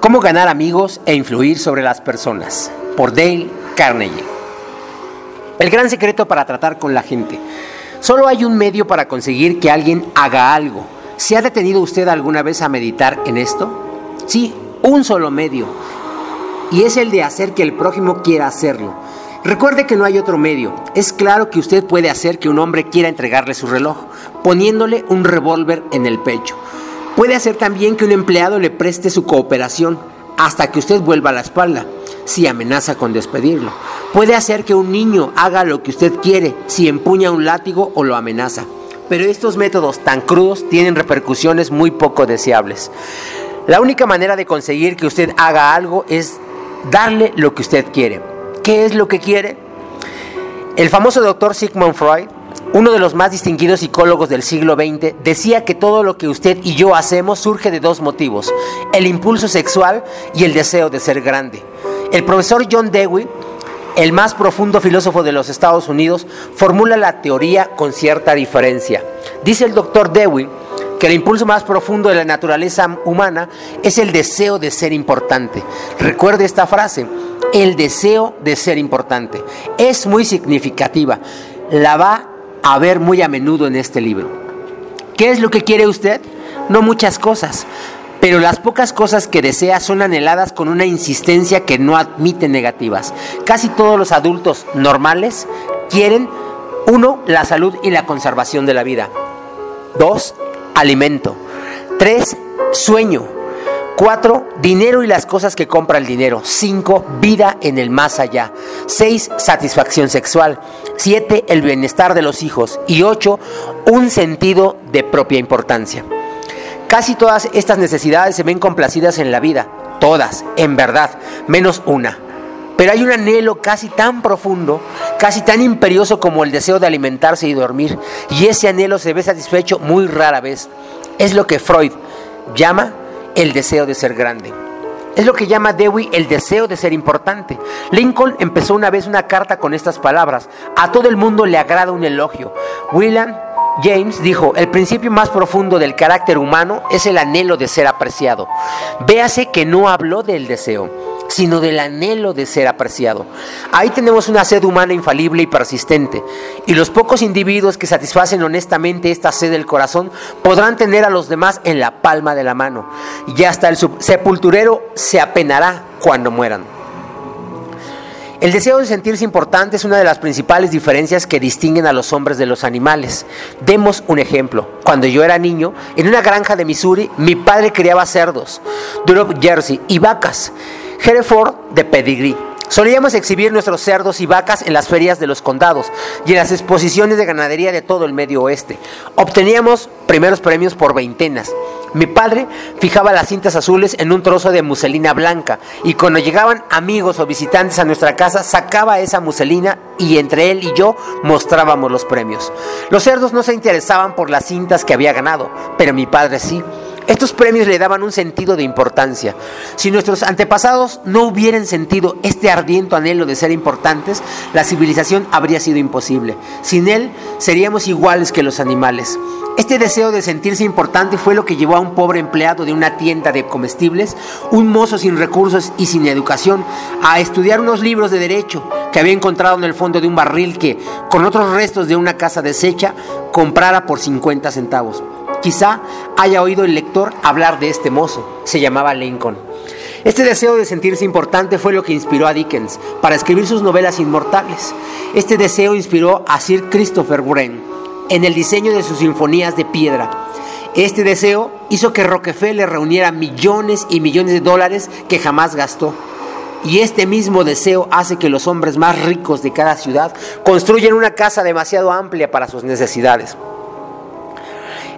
Cómo ganar amigos e influir sobre las personas, por Dale Carnegie. El gran secreto para tratar con la gente. Solo hay un medio para conseguir que alguien haga algo. ¿Se ha detenido usted alguna vez a meditar en esto? Sí, un solo medio. Y es el de hacer que el prójimo quiera hacerlo. Recuerde que no hay otro medio. Es claro que usted puede hacer que un hombre quiera entregarle su reloj, poniéndole un revólver en el pecho. Puede hacer también que un empleado le preste su cooperación hasta que usted vuelva a la espalda, si amenaza con despedirlo. Puede hacer que un niño haga lo que usted quiere si empuña un látigo o lo amenaza. Pero estos métodos tan crudos tienen repercusiones muy poco deseables. La única manera de conseguir que usted haga algo es darle lo que usted quiere. ¿Qué es lo que quiere? El famoso doctor Sigmund Freud uno de los más distinguidos psicólogos del siglo XX, decía que todo lo que usted y yo hacemos surge de dos motivos, el impulso sexual y el deseo de ser grande. El profesor John Dewey, el más profundo filósofo de los Estados Unidos, formula la teoría con cierta diferencia. Dice el doctor Dewey que el impulso más profundo de la naturaleza humana es el deseo de ser importante. Recuerde esta frase, el deseo de ser importante. Es muy significativa. La va a ver muy a menudo en este libro. ¿Qué es lo que quiere usted? No muchas cosas, pero las pocas cosas que desea son anheladas con una insistencia que no admite negativas. Casi todos los adultos normales quieren, uno, la salud y la conservación de la vida. Dos, alimento. Tres, sueño. 4. Dinero y las cosas que compra el dinero. 5. Vida en el más allá. 6. Satisfacción sexual. 7. El bienestar de los hijos. Y 8. Un sentido de propia importancia. Casi todas estas necesidades se ven complacidas en la vida. Todas, en verdad, menos una. Pero hay un anhelo casi tan profundo, casi tan imperioso como el deseo de alimentarse y dormir. Y ese anhelo se ve satisfecho muy rara vez. Es lo que Freud llama el deseo de ser grande. Es lo que llama Dewey el deseo de ser importante. Lincoln empezó una vez una carta con estas palabras. A todo el mundo le agrada un elogio. William James dijo, el principio más profundo del carácter humano es el anhelo de ser apreciado. Véase que no habló del deseo sino del anhelo de ser apreciado. Ahí tenemos una sed humana infalible y persistente, y los pocos individuos que satisfacen honestamente esta sed del corazón podrán tener a los demás en la palma de la mano, y hasta el sepulturero se apenará cuando mueran. El deseo de sentirse importante es una de las principales diferencias que distinguen a los hombres de los animales. Demos un ejemplo. Cuando yo era niño, en una granja de Missouri, mi padre criaba cerdos, Durham Jersey y vacas. Hereford de pedigrí. Solíamos exhibir nuestros cerdos y vacas en las ferias de los condados y en las exposiciones de ganadería de todo el medio oeste. Obteníamos primeros premios por veintenas. Mi padre fijaba las cintas azules en un trozo de muselina blanca y cuando llegaban amigos o visitantes a nuestra casa sacaba esa muselina y entre él y yo mostrábamos los premios. Los cerdos no se interesaban por las cintas que había ganado, pero mi padre sí. Estos premios le daban un sentido de importancia. Si nuestros antepasados no hubieran sentido este ardiente anhelo de ser importantes, la civilización habría sido imposible. Sin él, seríamos iguales que los animales. Este deseo de sentirse importante fue lo que llevó a un pobre empleado de una tienda de comestibles, un mozo sin recursos y sin educación, a estudiar unos libros de derecho que había encontrado en el fondo de un barril que, con otros restos de una casa deshecha, comprara por 50 centavos. Quizá haya oído el lector hablar de este mozo, se llamaba Lincoln. Este deseo de sentirse importante fue lo que inspiró a Dickens para escribir sus novelas inmortales. Este deseo inspiró a Sir Christopher Wren en el diseño de sus sinfonías de piedra. Este deseo hizo que Rockefeller reuniera millones y millones de dólares que jamás gastó. Y este mismo deseo hace que los hombres más ricos de cada ciudad construyan una casa demasiado amplia para sus necesidades.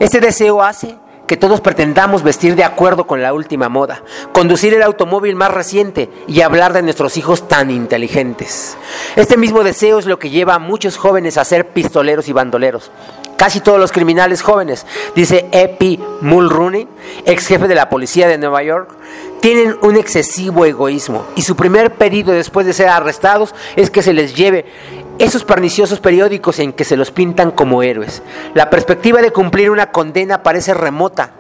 Este deseo hace que todos pretendamos vestir de acuerdo con la última moda, conducir el automóvil más reciente y hablar de nuestros hijos tan inteligentes. Este mismo deseo es lo que lleva a muchos jóvenes a ser pistoleros y bandoleros. Casi todos los criminales jóvenes, dice Epi Mulrooney, ex jefe de la policía de Nueva York, tienen un excesivo egoísmo y su primer pedido después de ser arrestados es que se les lleve esos perniciosos periódicos en que se los pintan como héroes. La perspectiva de cumplir una condena parece remota,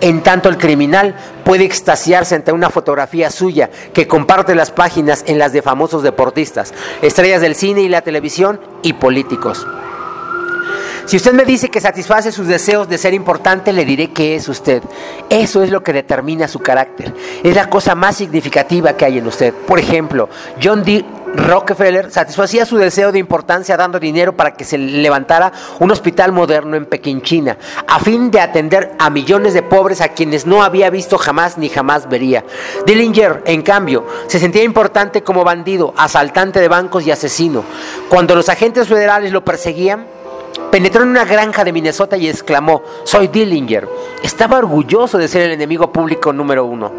en tanto el criminal puede extasiarse ante una fotografía suya que comparte las páginas en las de famosos deportistas, estrellas del cine y la televisión y políticos. Si usted me dice que satisface sus deseos de ser importante, le diré que es usted. Eso es lo que determina su carácter. Es la cosa más significativa que hay en usted. Por ejemplo, John D. Rockefeller satisfacía su deseo de importancia dando dinero para que se levantara un hospital moderno en Pekín, China, a fin de atender a millones de pobres a quienes no había visto jamás ni jamás vería. Dillinger, en cambio, se sentía importante como bandido, asaltante de bancos y asesino. Cuando los agentes federales lo perseguían, Penetró en una granja de Minnesota y exclamó, soy Dillinger. Estaba orgulloso de ser el enemigo público número uno.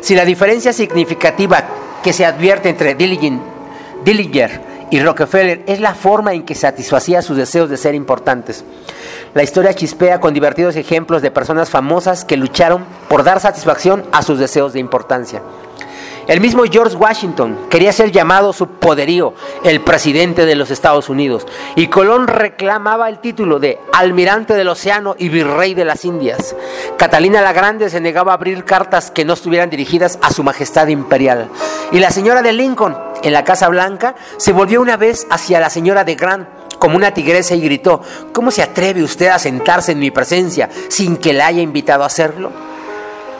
Si la diferencia significativa que se advierte entre Dillinger y Rockefeller es la forma en que satisfacía sus deseos de ser importantes. La historia chispea con divertidos ejemplos de personas famosas que lucharon por dar satisfacción a sus deseos de importancia. El mismo George Washington quería ser llamado su poderío, el presidente de los Estados Unidos, y Colón reclamaba el título de almirante del océano y virrey de las Indias. Catalina la Grande se negaba a abrir cartas que no estuvieran dirigidas a su majestad imperial. Y la señora de Lincoln, en la Casa Blanca, se volvió una vez hacia la señora de Grant como una tigresa y gritó, ¿cómo se atreve usted a sentarse en mi presencia sin que la haya invitado a hacerlo?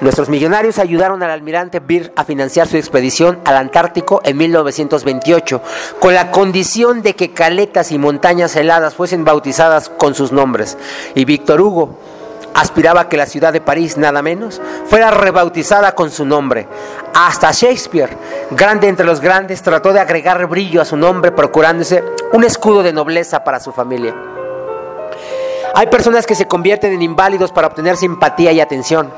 Nuestros millonarios ayudaron al almirante Beer a financiar su expedición al Antártico en 1928, con la condición de que caletas y montañas heladas fuesen bautizadas con sus nombres. Y Víctor Hugo aspiraba a que la ciudad de París, nada menos, fuera rebautizada con su nombre. Hasta Shakespeare, grande entre los grandes, trató de agregar brillo a su nombre, procurándose un escudo de nobleza para su familia. Hay personas que se convierten en inválidos para obtener simpatía y atención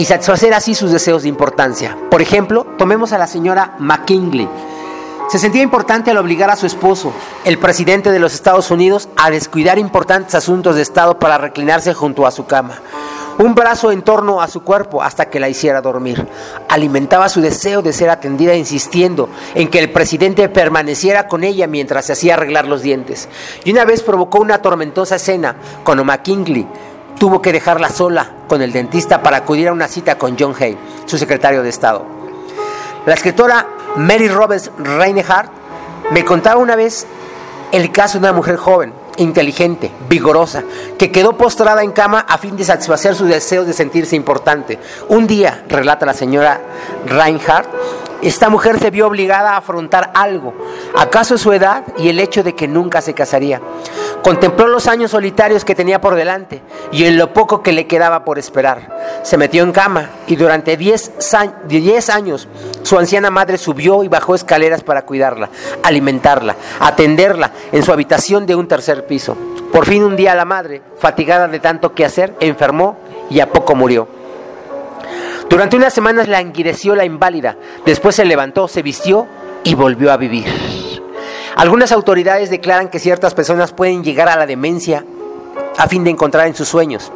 y satisfacer así sus deseos de importancia. Por ejemplo, tomemos a la señora McKinley. Se sentía importante al obligar a su esposo, el presidente de los Estados Unidos, a descuidar importantes asuntos de Estado para reclinarse junto a su cama. Un brazo en torno a su cuerpo hasta que la hiciera dormir. Alimentaba su deseo de ser atendida insistiendo en que el presidente permaneciera con ella mientras se hacía arreglar los dientes. Y una vez provocó una tormentosa escena cuando McKinley tuvo que dejarla sola con el dentista para acudir a una cita con John Hay, su secretario de Estado. La escritora Mary Roberts Reinhardt me contaba una vez el caso de una mujer joven, inteligente, vigorosa, que quedó postrada en cama a fin de satisfacer sus deseos de sentirse importante. Un día, relata la señora Reinhardt, esta mujer se vio obligada a afrontar algo, acaso su edad y el hecho de que nunca se casaría. Contempló los años solitarios que tenía por delante y en lo poco que le quedaba por esperar. Se metió en cama y durante 10 años su anciana madre subió y bajó escaleras para cuidarla, alimentarla, atenderla en su habitación de un tercer piso. Por fin un día la madre, fatigada de tanto que hacer, enfermó y a poco murió. Durante unas semanas languideció la inválida, después se levantó, se vistió y volvió a vivir. Algunas autoridades declaran que ciertas personas pueden llegar a la demencia a fin de encontrar en sus sueños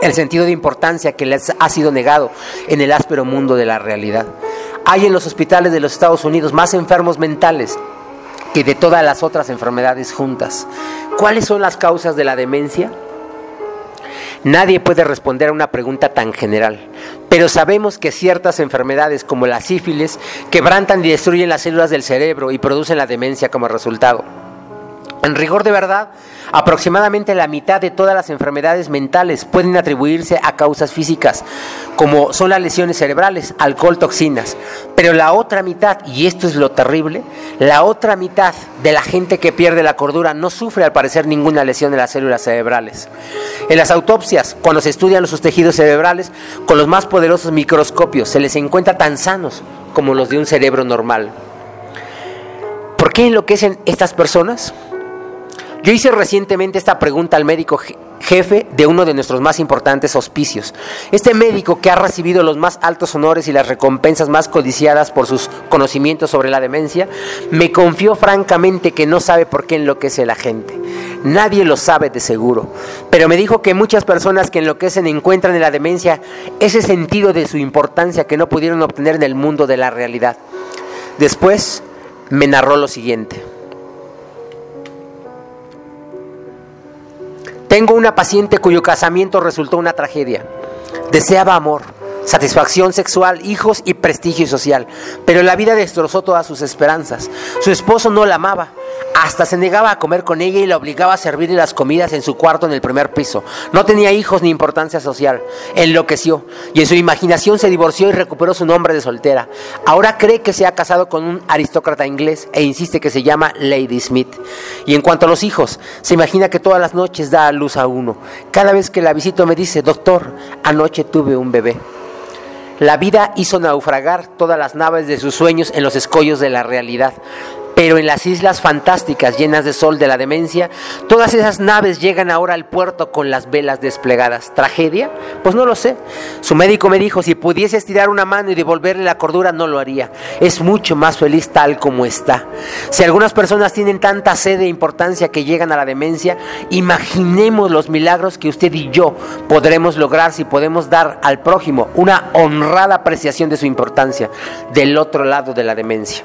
el sentido de importancia que les ha sido negado en el áspero mundo de la realidad. Hay en los hospitales de los Estados Unidos más enfermos mentales que de todas las otras enfermedades juntas. ¿Cuáles son las causas de la demencia? Nadie puede responder a una pregunta tan general, pero sabemos que ciertas enfermedades como la sífilis quebrantan y destruyen las células del cerebro y producen la demencia como resultado. En rigor de verdad, aproximadamente la mitad de todas las enfermedades mentales pueden atribuirse a causas físicas, como son las lesiones cerebrales, alcohol, toxinas. Pero la otra mitad, y esto es lo terrible, la otra mitad de la gente que pierde la cordura no sufre al parecer ninguna lesión de las células cerebrales. En las autopsias, cuando se estudian los tejidos cerebrales con los más poderosos microscopios, se les encuentra tan sanos como los de un cerebro normal. ¿Por qué enloquecen estas personas? Yo hice recientemente esta pregunta al médico jefe de uno de nuestros más importantes hospicios. Este médico que ha recibido los más altos honores y las recompensas más codiciadas por sus conocimientos sobre la demencia, me confió francamente que no sabe por qué enloquece la gente. Nadie lo sabe de seguro, pero me dijo que muchas personas que enloquecen encuentran en la demencia ese sentido de su importancia que no pudieron obtener en el mundo de la realidad. Después me narró lo siguiente. Tengo una paciente cuyo casamiento resultó una tragedia. Deseaba amor, satisfacción sexual, hijos y prestigio social, pero la vida destrozó todas sus esperanzas. Su esposo no la amaba, hasta se negaba a comer con ella y la obligaba a servirle las comidas en su cuarto en el primer piso. No tenía hijos ni importancia social. Enloqueció y en su imaginación se divorció y recuperó su nombre de soltera. Ahora cree que se ha casado con un aristócrata inglés e insiste que se llama Lady Smith. Y en cuanto a los hijos, se imagina que todas las noches da a luz a uno. Cada vez que la visito me dice, doctor, anoche tuve un bebé. La vida hizo naufragar todas las naves de sus sueños en los escollos de la realidad. Pero en las islas fantásticas llenas de sol de la demencia, todas esas naves llegan ahora al puerto con las velas desplegadas. ¿Tragedia? Pues no lo sé. Su médico me dijo, si pudiese estirar una mano y devolverle la cordura, no lo haría. Es mucho más feliz tal como está. Si algunas personas tienen tanta sed de importancia que llegan a la demencia, imaginemos los milagros que usted y yo podremos lograr si podemos dar al prójimo una honrada apreciación de su importancia del otro lado de la demencia.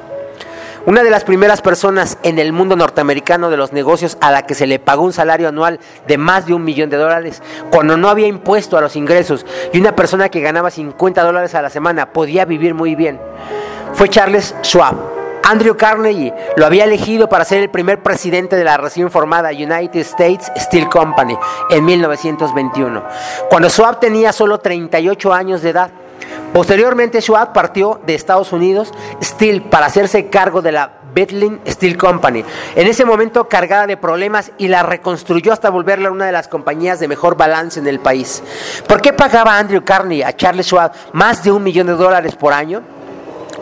Una de las primeras personas en el mundo norteamericano de los negocios a la que se le pagó un salario anual de más de un millón de dólares, cuando no había impuesto a los ingresos y una persona que ganaba 50 dólares a la semana podía vivir muy bien, fue Charles Schwab. Andrew Carnegie lo había elegido para ser el primer presidente de la recién formada United States Steel Company en 1921, cuando Schwab tenía solo 38 años de edad. Posteriormente, Schwab partió de Estados Unidos Steel para hacerse cargo de la Bethlehem Steel Company. En ese momento cargada de problemas y la reconstruyó hasta volverla una de las compañías de mejor balance en el país. ¿Por qué pagaba Andrew Carney a Charles Schwab más de un millón de dólares por año?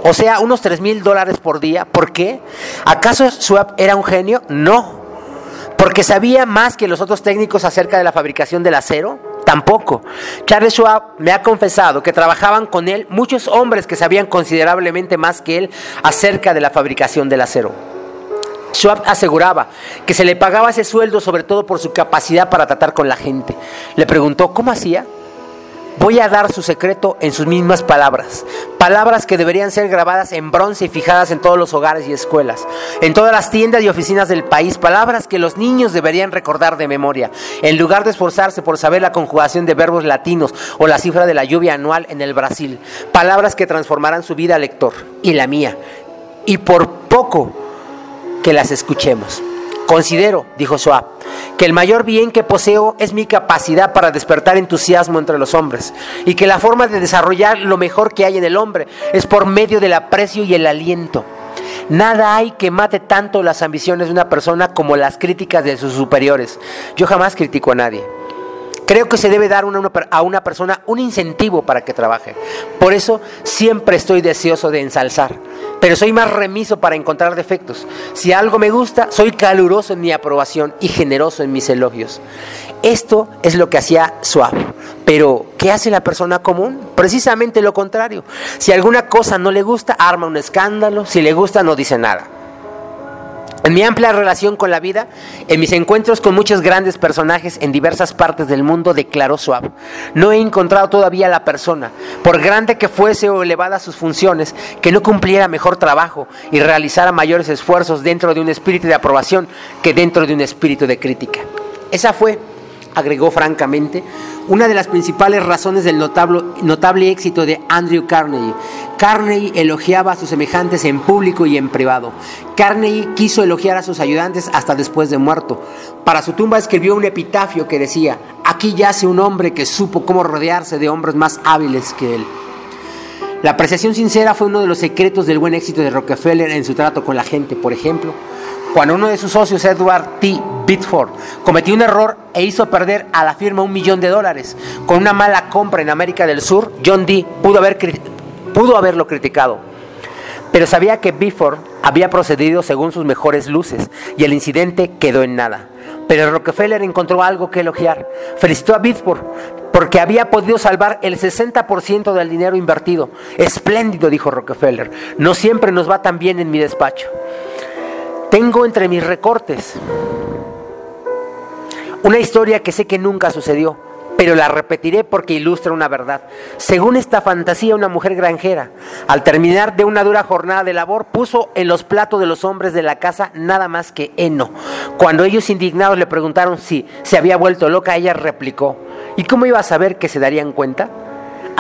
O sea, unos 3 mil dólares por día. ¿Por qué? ¿Acaso Schwab era un genio? No. ¿Porque sabía más que los otros técnicos acerca de la fabricación del acero? Tampoco. Charles Schwab me ha confesado que trabajaban con él muchos hombres que sabían considerablemente más que él acerca de la fabricación del acero. Schwab aseguraba que se le pagaba ese sueldo sobre todo por su capacidad para tratar con la gente. Le preguntó, ¿cómo hacía? Voy a dar su secreto en sus mismas palabras. Palabras que deberían ser grabadas en bronce y fijadas en todos los hogares y escuelas, en todas las tiendas y oficinas del país. Palabras que los niños deberían recordar de memoria. En lugar de esforzarse por saber la conjugación de verbos latinos o la cifra de la lluvia anual en el Brasil. Palabras que transformarán su vida lector y la mía. Y por poco que las escuchemos. Considero, dijo Schwab, que el mayor bien que poseo es mi capacidad para despertar entusiasmo entre los hombres y que la forma de desarrollar lo mejor que hay en el hombre es por medio del aprecio y el aliento. Nada hay que mate tanto las ambiciones de una persona como las críticas de sus superiores. Yo jamás critico a nadie. Creo que se debe dar a una persona un incentivo para que trabaje. Por eso siempre estoy deseoso de ensalzar, pero soy más remiso para encontrar defectos. Si algo me gusta, soy caluroso en mi aprobación y generoso en mis elogios. Esto es lo que hacía Suave. Pero, ¿qué hace la persona común? Precisamente lo contrario. Si alguna cosa no le gusta, arma un escándalo. Si le gusta, no dice nada. En mi amplia relación con la vida, en mis encuentros con muchos grandes personajes en diversas partes del mundo, declaró Suave, no he encontrado todavía la persona, por grande que fuese o elevada sus funciones, que no cumpliera mejor trabajo y realizara mayores esfuerzos dentro de un espíritu de aprobación que dentro de un espíritu de crítica. Esa fue, agregó francamente, una de las principales razones del notable, notable éxito de Andrew Carnegie. Carnegie elogiaba a sus semejantes en público y en privado. Carnegie quiso elogiar a sus ayudantes hasta después de muerto. Para su tumba escribió un epitafio que decía, aquí yace un hombre que supo cómo rodearse de hombres más hábiles que él. La apreciación sincera fue uno de los secretos del buen éxito de Rockefeller en su trato con la gente, por ejemplo. Cuando uno de sus socios, Edward T. Bitford, cometió un error e hizo perder a la firma un millón de dólares con una mala compra en América del Sur, John D. pudo, haber, pudo haberlo criticado. Pero sabía que Bitford había procedido según sus mejores luces y el incidente quedó en nada. Pero Rockefeller encontró algo que elogiar. Felicitó a Bitford porque había podido salvar el 60% del dinero invertido. Espléndido, dijo Rockefeller. No siempre nos va tan bien en mi despacho. Tengo entre mis recortes una historia que sé que nunca sucedió, pero la repetiré porque ilustra una verdad. Según esta fantasía, una mujer granjera, al terminar de una dura jornada de labor, puso en los platos de los hombres de la casa nada más que heno. Cuando ellos indignados le preguntaron si se había vuelto loca, ella replicó, ¿y cómo iba a saber que se darían cuenta?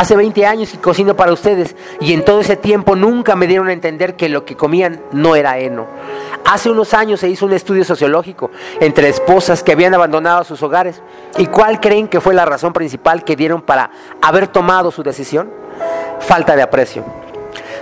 Hace 20 años que cocino para ustedes y en todo ese tiempo nunca me dieron a entender que lo que comían no era heno. Hace unos años se hizo un estudio sociológico entre esposas que habían abandonado sus hogares. ¿Y cuál creen que fue la razón principal que dieron para haber tomado su decisión? Falta de aprecio.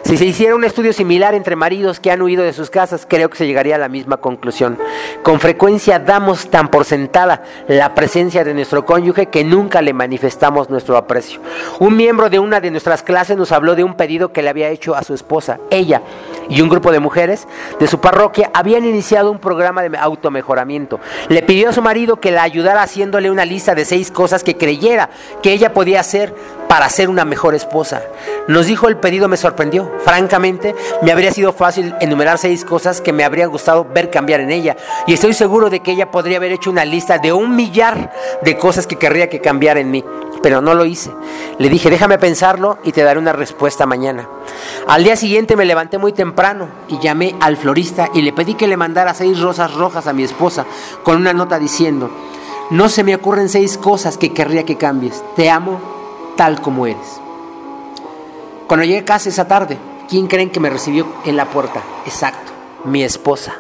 Si se hiciera un estudio similar entre maridos que han huido de sus casas, creo que se llegaría a la misma conclusión. Con frecuencia damos tan por sentada la presencia de nuestro cónyuge que nunca le manifestamos nuestro aprecio. Un miembro de una de nuestras clases nos habló de un pedido que le había hecho a su esposa. Ella y un grupo de mujeres de su parroquia habían iniciado un programa de automejoramiento. Le pidió a su marido que la ayudara haciéndole una lista de seis cosas que creyera que ella podía hacer para ser una mejor esposa. Nos dijo el pedido me sorprendió. Francamente, me habría sido fácil enumerar seis cosas que me habría gustado ver cambiar en ella. Y estoy seguro de que ella podría haber hecho una lista de un millar de cosas que querría que cambiara en mí. Pero no lo hice. Le dije, déjame pensarlo y te daré una respuesta mañana. Al día siguiente me levanté muy temprano y llamé al florista y le pedí que le mandara seis rosas rojas a mi esposa con una nota diciendo, no se me ocurren seis cosas que querría que cambies. Te amo tal como eres. Cuando llegué a casa esa tarde, ¿quién creen que me recibió en la puerta? Exacto, mi esposa.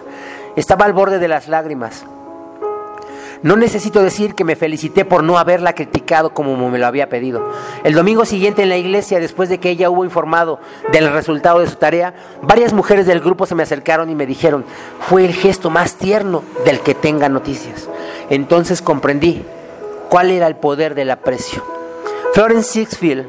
Estaba al borde de las lágrimas. No necesito decir que me felicité por no haberla criticado como me lo había pedido. El domingo siguiente en la iglesia, después de que ella hubo informado del resultado de su tarea, varias mujeres del grupo se me acercaron y me dijeron, fue el gesto más tierno del que tenga noticias. Entonces comprendí cuál era el poder del aprecio. Florence Sixfield,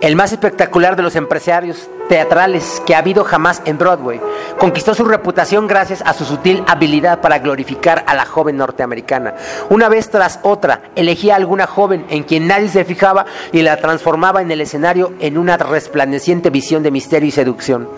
el más espectacular de los empresarios teatrales que ha habido jamás en Broadway, conquistó su reputación gracias a su sutil habilidad para glorificar a la joven norteamericana. Una vez tras otra, elegía a alguna joven en quien nadie se fijaba y la transformaba en el escenario en una resplandeciente visión de misterio y seducción.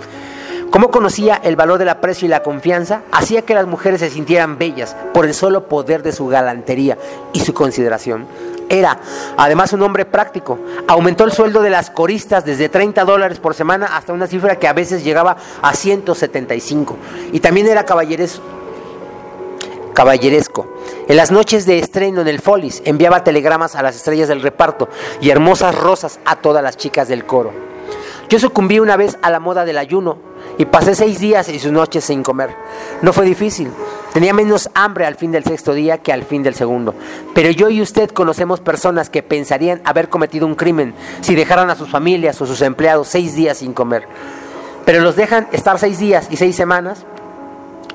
Como conocía el valor del aprecio y la confianza, hacía que las mujeres se sintieran bellas por el solo poder de su galantería y su consideración. Era además un hombre práctico. Aumentó el sueldo de las coristas desde 30 dólares por semana hasta una cifra que a veces llegaba a 175. Y también era caballeresco. En las noches de estreno en el Follies enviaba telegramas a las estrellas del reparto y hermosas rosas a todas las chicas del coro. Yo sucumbí una vez a la moda del ayuno y pasé seis días y sus noches sin comer. No fue difícil. Tenía menos hambre al fin del sexto día que al fin del segundo. Pero yo y usted conocemos personas que pensarían haber cometido un crimen si dejaran a sus familias o sus empleados seis días sin comer. Pero los dejan estar seis días y seis semanas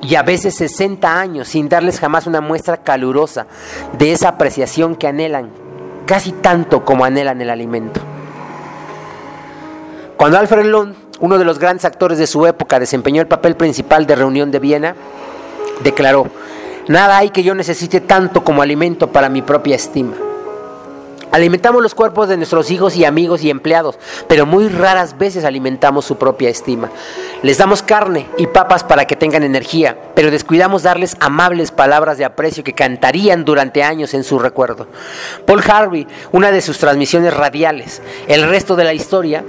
y a veces 60 años sin darles jamás una muestra calurosa de esa apreciación que anhelan, casi tanto como anhelan el alimento. Cuando Alfred Lund uno de los grandes actores de su época, desempeñó el papel principal de Reunión de Viena, declaró, nada hay que yo necesite tanto como alimento para mi propia estima. Alimentamos los cuerpos de nuestros hijos y amigos y empleados, pero muy raras veces alimentamos su propia estima. Les damos carne y papas para que tengan energía, pero descuidamos darles amables palabras de aprecio que cantarían durante años en su recuerdo. Paul Harvey, una de sus transmisiones radiales, el resto de la historia,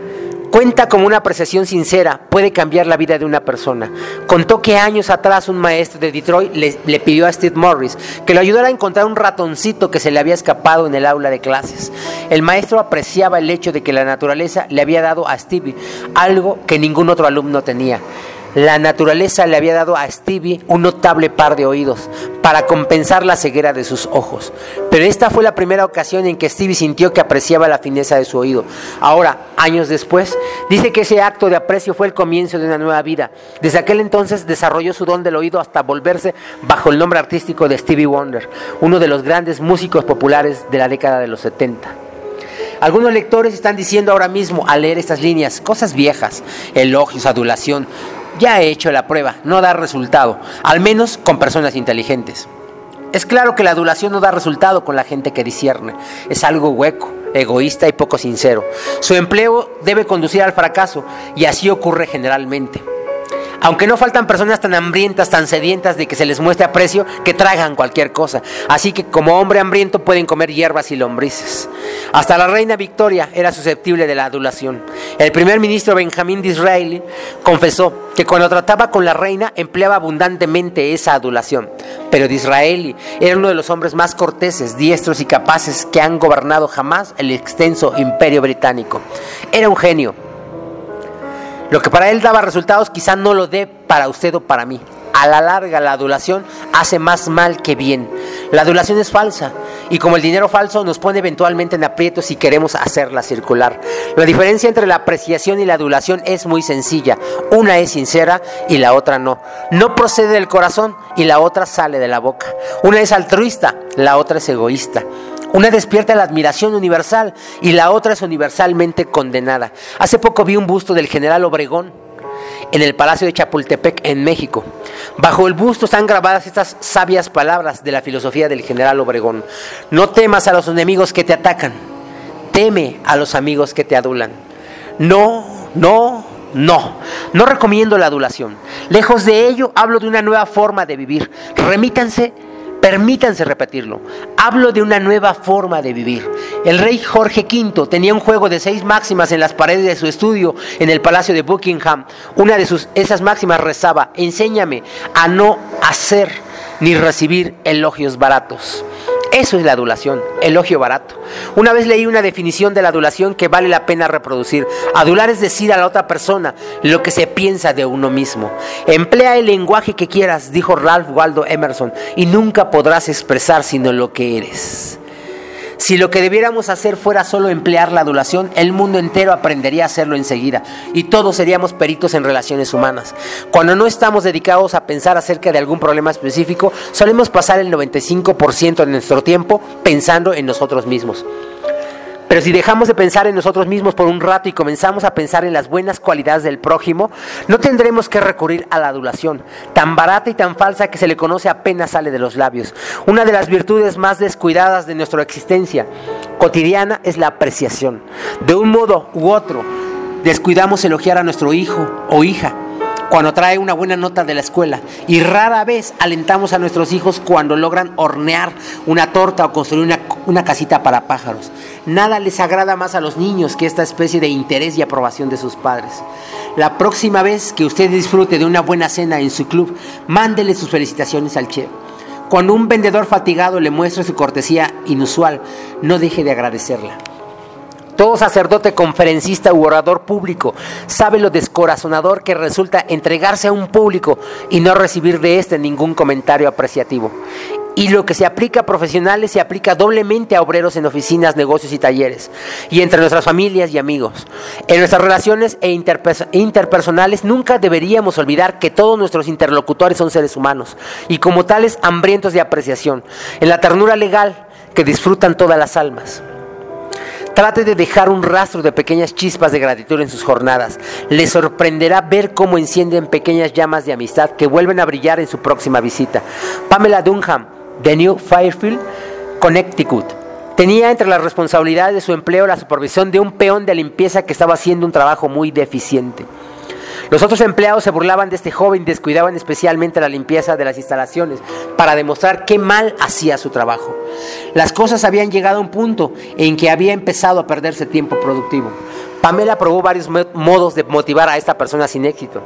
Cuenta como una apreciación sincera puede cambiar la vida de una persona. Contó que años atrás un maestro de Detroit le, pidió a Steve Morris que lo ayudara a encontrar un ratoncito que se le había escapado en el aula de clases. El maestro apreciaba el hecho de que la naturaleza le había dado a Stevie algo que ningún otro alumno tenía. La naturaleza le había dado a Stevie un notable par de oídos para compensar la ceguera de sus ojos. Pero esta fue la primera ocasión en que Stevie sintió que apreciaba la fineza de su oído. Ahora, años después, dice que ese acto de aprecio fue el comienzo de una nueva vida. Desde aquel entonces desarrolló su don del oído hasta volverse bajo el nombre artístico de Stevie Wonder, uno de los grandes músicos populares de la década de los 70. Algunos lectores están diciendo ahora mismo al leer estas líneas cosas viejas, elogios, adulación, ya he hecho la prueba, no da resultado, al menos con personas inteligentes. Es claro que la adulación no da resultado con la gente que discierne, es algo hueco, egoísta y poco sincero. Su empleo debe conducir al fracaso y así ocurre generalmente. Aunque no faltan personas tan hambrientas, tan sedientas de que se les muestre aprecio, que tragan cualquier cosa. Así que como hombre hambriento pueden comer hierbas y lombrices. Hasta la reina Victoria era susceptible de la adulación. El primer ministro Benjamín Disraeli confesó que cuando trataba con la reina empleaba abundantemente esa adulación. Pero Disraeli era uno de los hombres más corteses, diestros y capaces que han gobernado jamás el extenso imperio británico. Era un genio lo que para él daba resultados quizá no lo dé para usted o para mí. A la larga la adulación hace más mal que bien. La adulación es falsa y como el dinero falso nos pone eventualmente en aprietos si queremos hacerla circular. La diferencia entre la apreciación y la adulación es muy sencilla. Una es sincera y la otra no. No procede del corazón y la otra sale de la boca. Una es altruista, la otra es egoísta. Una despierta la admiración universal y la otra es universalmente condenada. Hace poco vi un busto del general Obregón en el Palacio de Chapultepec, en México. Bajo el busto están grabadas estas sabias palabras de la filosofía del general Obregón. No temas a los enemigos que te atacan, teme a los amigos que te adulan. No, no, no, no recomiendo la adulación. Lejos de ello, hablo de una nueva forma de vivir. Remítanse Permítanse repetirlo. Hablo de una nueva forma de vivir. El rey Jorge V tenía un juego de seis máximas en las paredes de su estudio en el Palacio de Buckingham. Una de sus, esas máximas rezaba, enséñame a no hacer ni recibir elogios baratos. Eso es la adulación, elogio barato. Una vez leí una definición de la adulación que vale la pena reproducir. Adular es decir a la otra persona lo que se piensa de uno mismo. Emplea el lenguaje que quieras, dijo Ralph Waldo Emerson, y nunca podrás expresar sino lo que eres. Si lo que debiéramos hacer fuera solo emplear la adulación, el mundo entero aprendería a hacerlo enseguida y todos seríamos peritos en relaciones humanas. Cuando no estamos dedicados a pensar acerca de algún problema específico, solemos pasar el 95% de nuestro tiempo pensando en nosotros mismos. Pero si dejamos de pensar en nosotros mismos por un rato y comenzamos a pensar en las buenas cualidades del prójimo, no tendremos que recurrir a la adulación, tan barata y tan falsa que se le conoce apenas sale de los labios. Una de las virtudes más descuidadas de nuestra existencia cotidiana es la apreciación. De un modo u otro, descuidamos elogiar a nuestro hijo o hija cuando trae una buena nota de la escuela. Y rara vez alentamos a nuestros hijos cuando logran hornear una torta o construir una, una, casita para pájaros. Nada les agrada más a los niños que esta especie de interés y aprobación de sus padres. La próxima vez que usted disfrute de una buena cena en su club, mándele sus felicitaciones al chef. Cuando un vendedor fatigado le muestre su cortesía inusual, no deje de agradecerla. Todo sacerdote, conferencista u orador público sabe lo descorazonador que resulta entregarse a un público y no recibir de éste ningún comentario apreciativo. Y lo que se aplica a profesionales se aplica doblemente a obreros en oficinas, negocios y talleres, y entre nuestras familias y amigos. En nuestras relaciones e interpersonales nunca deberíamos olvidar que todos nuestros interlocutores son seres humanos, y como tales hambrientos de apreciación, en la ternura legal que disfrutan todas las almas. Trate de dejar un rastro de pequeñas chispas de gratitud en sus jornadas. Le sorprenderá ver cómo encienden pequeñas llamas de amistad que vuelven a brillar en su próxima visita. Pamela Dunham, de New Fairfield, Connecticut. Tenía entre las responsabilidades de su empleo la supervisión de un peón de limpieza que estaba haciendo un trabajo muy deficiente. Los otros empleados se burlaban de este joven y descuidaban especialmente la limpieza de las instalaciones para demostrar qué mal hacía su trabajo. Las cosas habían llegado a un punto en que había empezado a perderse tiempo productivo. Pamela probó varios modos de motivar a esta persona sin éxito.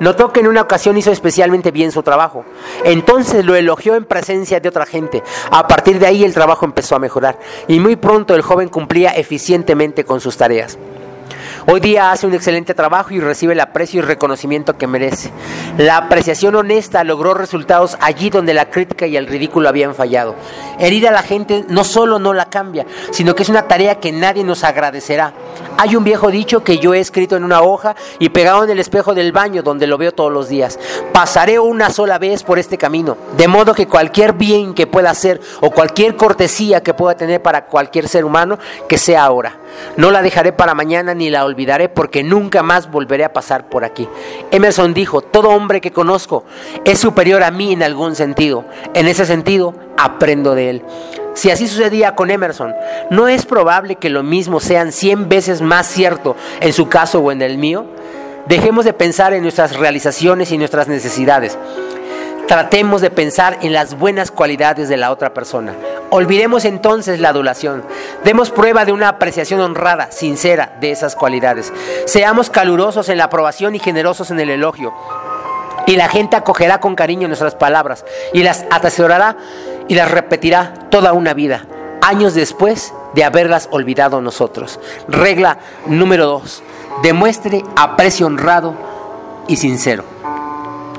Notó que en una ocasión hizo especialmente bien su trabajo. Entonces lo elogió en presencia de otra gente. A partir de ahí el trabajo empezó a mejorar y muy pronto el joven cumplía eficientemente con sus tareas. Hoy día hace un excelente trabajo y recibe el aprecio y reconocimiento que merece. La apreciación honesta logró resultados allí donde la crítica y el ridículo habían fallado. Herir a la gente no solo no la cambia, sino que es una tarea que nadie nos agradecerá. Hay un viejo dicho que yo he escrito en una hoja y pegado en el espejo del baño donde lo veo todos los días. Pasaré una sola vez por este camino, de modo que cualquier bien que pueda hacer o cualquier cortesía que pueda tener para cualquier ser humano, que sea ahora. No la dejaré para mañana ni la olvidaré porque nunca más volveré a pasar por aquí. Emerson dijo, todo hombre que conozco es superior a mí en algún sentido. En ese sentido, aprendo de él. Si así sucedía con Emerson, ¿no es probable que lo mismo sean cien veces más cierto en su caso o en el mío? Dejemos de pensar en nuestras realizaciones y nuestras necesidades. Tratemos de pensar en las buenas cualidades de la otra persona. Olvidemos entonces la adulación. Demos prueba de una apreciación honrada, sincera de esas cualidades. Seamos calurosos en la aprobación y generosos en el elogio. Y la gente acogerá con cariño nuestras palabras y las atesorará y las repetirá toda una vida, años después de haberlas olvidado nosotros. Regla número dos, demuestre aprecio honrado y sincero.